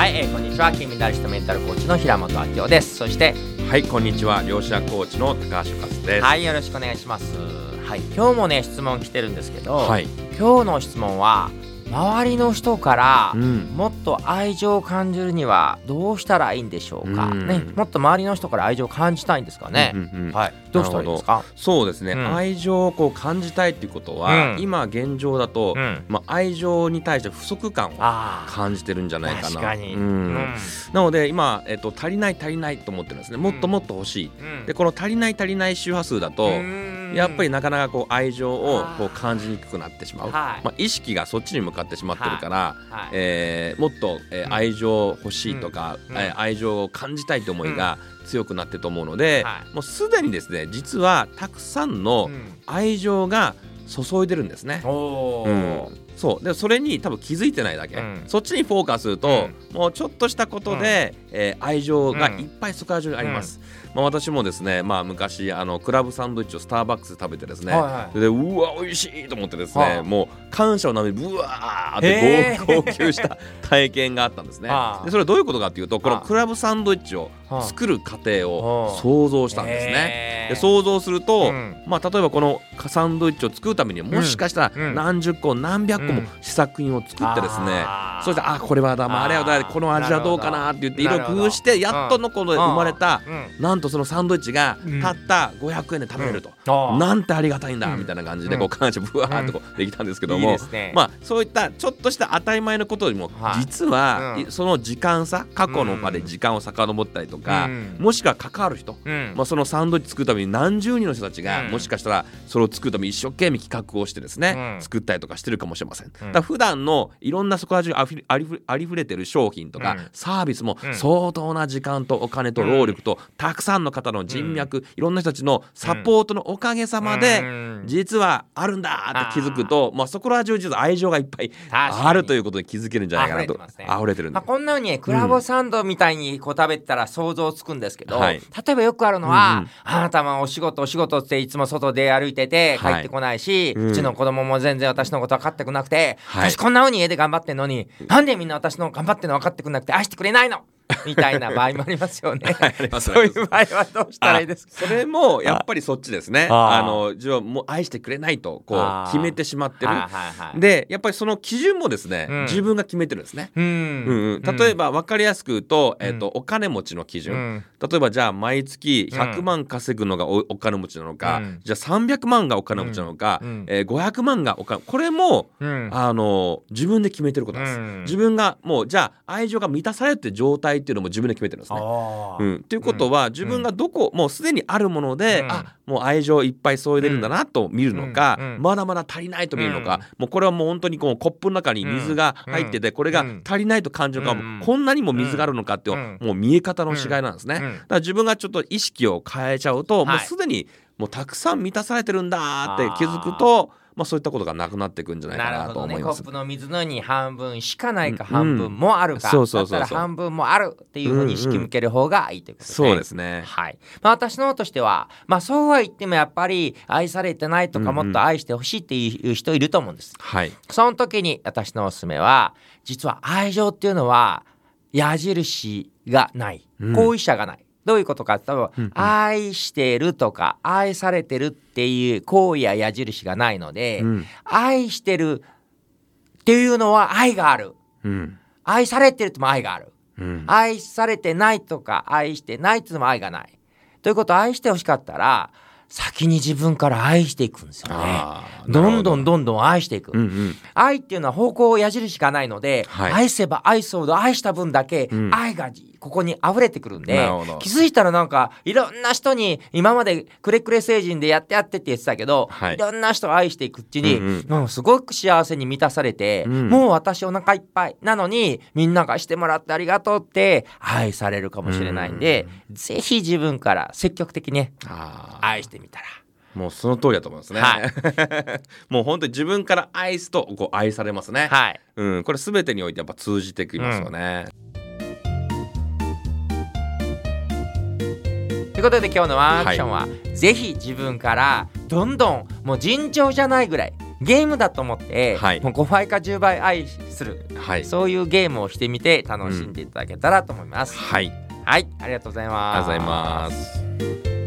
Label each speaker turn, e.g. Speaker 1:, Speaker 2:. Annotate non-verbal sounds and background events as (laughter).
Speaker 1: はい、えー、こんにちは。金メダリストメンタルコーチの平本明夫です。そして
Speaker 2: はいこんにちは。両者コーチの高橋勝です。
Speaker 1: はいよろしくお願いします。はい今日もね質問来てるんですけど、
Speaker 2: はい。
Speaker 1: 今日の質問は周りの人から
Speaker 2: うん。
Speaker 1: もっと愛情を感じるにはどうしたらいいんでしょうか、
Speaker 2: うん。
Speaker 1: ね、もっと周りの人から愛情を感じたいんですかね、
Speaker 2: うんうんうん。
Speaker 1: はい。ど。うしたらいいですか？
Speaker 2: そうですね、
Speaker 1: うん。
Speaker 2: 愛情をこう感じたいっていうことは、
Speaker 1: うん。
Speaker 2: 今現状だと、
Speaker 1: うん。
Speaker 2: まあ、愛情に対して不足感を感じてるんじゃないかな。なので今、えっと、足りない足りないと思ってるんですね。もっともっと欲しい、
Speaker 1: うん。
Speaker 2: でこの足りない足りない周波数だと、
Speaker 1: うん
Speaker 2: やっぱりなかなかこう愛情をこう感じにくくなってしまう、
Speaker 1: はい。
Speaker 2: まあ、意識がそっちに向かってしまってるから、
Speaker 1: はい。
Speaker 2: えーもっと、えー
Speaker 1: うん。
Speaker 2: 愛情欲しいとか、
Speaker 1: うん。
Speaker 2: えー愛情を感じたいと思いが強くなってると思うので、
Speaker 1: はい。
Speaker 2: もうすでにですね実はたくさんの
Speaker 1: うん。
Speaker 2: 愛情が注いでるんですね。
Speaker 1: お
Speaker 2: う
Speaker 1: ー
Speaker 2: んそう。でそれに多分気づいてないだけ、
Speaker 1: うん。
Speaker 2: そっちにフォーカスすると、もうちょっとしたことで、えー愛情がいっぱいそこら中にあります、まあ、私もですね、まあ、昔あのクラブサンドイッチをスターバックスで食べてですね、
Speaker 1: はいはい。
Speaker 2: でうわ美味しいと思ってですね、
Speaker 1: はあ。
Speaker 2: もう感謝をなめぶわーって (laughs) 号泣した体験があったんですね。
Speaker 1: はあ。
Speaker 2: でそれはどういうことかっていうとこの
Speaker 1: はあ。
Speaker 2: クラブサンドイッチを
Speaker 1: はあ。
Speaker 2: 作る過程を
Speaker 1: はあ。
Speaker 2: 想像したんですね。で想像すると、
Speaker 1: うん。
Speaker 2: まあ、例えばこのサンドイッチを作るためにはもしかした
Speaker 1: うん。
Speaker 2: ら何十個何百個も
Speaker 1: うん。
Speaker 2: 試作品を作ってですね、そしてあこれはだまああれはだこの味はどうかな？って言っていろ工夫してやっとのこの生まれた
Speaker 1: うん。
Speaker 2: なんとそのサンドイッチが
Speaker 1: うん。
Speaker 2: たった500円で食べれると、なんてありがたいんだ
Speaker 1: うん。
Speaker 2: みたいな感じで
Speaker 1: うん。
Speaker 2: こう感謝ぶわーっとこうできたんですけども。まあそういったちょっとした当たり前のことよりも
Speaker 1: はい。
Speaker 2: 実はその時間差過去のまで時間を遡ったりとか
Speaker 1: うん。
Speaker 2: もしくは関わる人
Speaker 1: うん。
Speaker 2: まあ、そのサンドイッチ作るために何十人の人たちが、
Speaker 1: うん。
Speaker 2: もしかしたらそれを作るために一生懸命企画をしてですね、
Speaker 1: うん。
Speaker 2: 作ったりとかしてるかもしれません。だ普段のいろんなそこら中ありふありふれてる商品とか、
Speaker 1: うん。
Speaker 2: サービスも
Speaker 1: うん。
Speaker 2: 相当な時間とお金と労力と、たくさんの方の人脈、いろんな人たちのサポートのおかげさまで、
Speaker 1: うん。
Speaker 2: 実はあるんだって気づくとまあ、そこら中実は愛情がいっぱいあるということに気づけるんじゃないかなと
Speaker 1: 溢れて
Speaker 2: るんで。
Speaker 1: まあ、こんなふうにクラブサンドみたいにこう食べてたら想像つくんですけど、
Speaker 2: はい
Speaker 1: 例えばよくあるのは、あなたもお仕事お仕事っていつも外で歩いてて帰
Speaker 2: はい。
Speaker 1: ってこないし、
Speaker 2: う
Speaker 1: うんちの子供も全然私のこと分かってくなくて、
Speaker 2: はい。
Speaker 1: 私こんなふうに家で頑張ってんのになんでみんな私の頑張ってるの分かってくんなくて愛してくれないの？みたいな場合もありますよね。(laughs) そういう場合はどうしたらいいですか？
Speaker 2: あそれもやっぱりそっちですね。
Speaker 1: あ
Speaker 2: あの自分もう愛してくれないとこう決めてしまってる。でやっぱりその基準もですね、
Speaker 1: うん。
Speaker 2: 自分が決めてるんですね。
Speaker 1: うん。
Speaker 2: うんうん、例えば分かりやすく言うと,、
Speaker 1: うん。
Speaker 2: えっとお金持ちの基準、
Speaker 1: うん。
Speaker 2: 例えばじゃあ毎月
Speaker 1: うん。
Speaker 2: 100万稼ぐのがおお金持ちなのか、
Speaker 1: うん。
Speaker 2: じゃあ300万がお金持ちなのか、
Speaker 1: うん。
Speaker 2: えー500万がお金これも、
Speaker 1: うん。
Speaker 2: あの自分で決めてることです、
Speaker 1: うん。
Speaker 2: 自分がもうじゃあ愛情が満たされるって状態っていうのも自分で決めてるんですね。うん、っていうことは、自分がどこ、もうすでにあるもので、
Speaker 1: うん。
Speaker 2: あもう愛情いっぱい注いでるんだなと見るのか、まだまだ足りないと見るのか、
Speaker 1: うん。
Speaker 2: もうこれはもう本当にこうコップの中に水が入ってて、これが足りないと感じるのか、
Speaker 1: うん。
Speaker 2: もうこんなにも水があるのかっていう、
Speaker 1: うん。
Speaker 2: もう見え方の違いなんですね。
Speaker 1: うん。
Speaker 2: だから自分がちょっと意識を変えちゃうと、
Speaker 1: はい。
Speaker 2: もうすでにもうたくさん満たされてるんだって気づくとまあ、そういったことがなくなっていくんじゃないかな
Speaker 1: なるほどね
Speaker 2: と思います。
Speaker 1: コップの水のに半分しかないか
Speaker 2: うん
Speaker 1: 半分もあるか、
Speaker 2: そうそうそうそう
Speaker 1: だったら半分もあるっていうふうに意識向ける方がいいということですね。
Speaker 2: そうですね。
Speaker 1: はいまあ、私の方としては、まあ、そうは言ってもやっぱり愛されてないとか
Speaker 2: うんうん
Speaker 1: もっと愛してほしいっていう人いると思うんです。
Speaker 2: はい。
Speaker 1: その時に私のおすすめは実は愛情っていうのは矢印がない
Speaker 2: うん
Speaker 1: 後遺者がない。どういうことかって言ったら、
Speaker 2: うんうん
Speaker 1: 愛してるとか愛されてるっていう行為や矢印がないので、
Speaker 2: うん。
Speaker 1: 愛してるっていうのは愛がある
Speaker 2: うん。
Speaker 1: 愛されてるとも愛がある
Speaker 2: うん。
Speaker 1: 愛されてないとか愛してないっていうのも愛がないということは愛してほしかったら先に自分から愛していくんですよね。ど。んどんどんどん愛していく、
Speaker 2: うんうん。
Speaker 1: 愛っていうのは方向矢印がないので、
Speaker 2: はい。
Speaker 1: 愛せば愛そうど愛した分だけ
Speaker 2: うん。
Speaker 1: 愛がここに溢れてくるんで、気づいたらなんかいろんな人に今までくれくれ星人でやってやってって言ってたけど、
Speaker 2: はい。
Speaker 1: い、ろんな人を愛していくうちに、
Speaker 2: うん
Speaker 1: うん。すごく幸せに満たされて、
Speaker 2: うん。
Speaker 1: もう私お腹いっぱいなのにみんながしてもらってありがとうって愛されるかもしれないんで、ぜひ自分から積極的にね愛してみたら。
Speaker 2: もうその通りだと思いますね。
Speaker 1: はい。(laughs)
Speaker 2: もう本当に自分から愛すとこう愛されますね。
Speaker 1: はい。
Speaker 2: うん、これすべてにおいてやっぱ通じてきますよね。
Speaker 1: ということで今日のワンアクションは、ぜひ自分からどんどんもう尋常じゃないぐらいゲームだと思って、
Speaker 2: はい。
Speaker 1: もう5倍か10倍愛する
Speaker 2: はい。
Speaker 1: そういうゲームをしてみて楽しんでいただけたらと思います、
Speaker 2: はい。
Speaker 1: はい。ありがとうござい
Speaker 2: あ
Speaker 1: ます。
Speaker 2: りがとうございます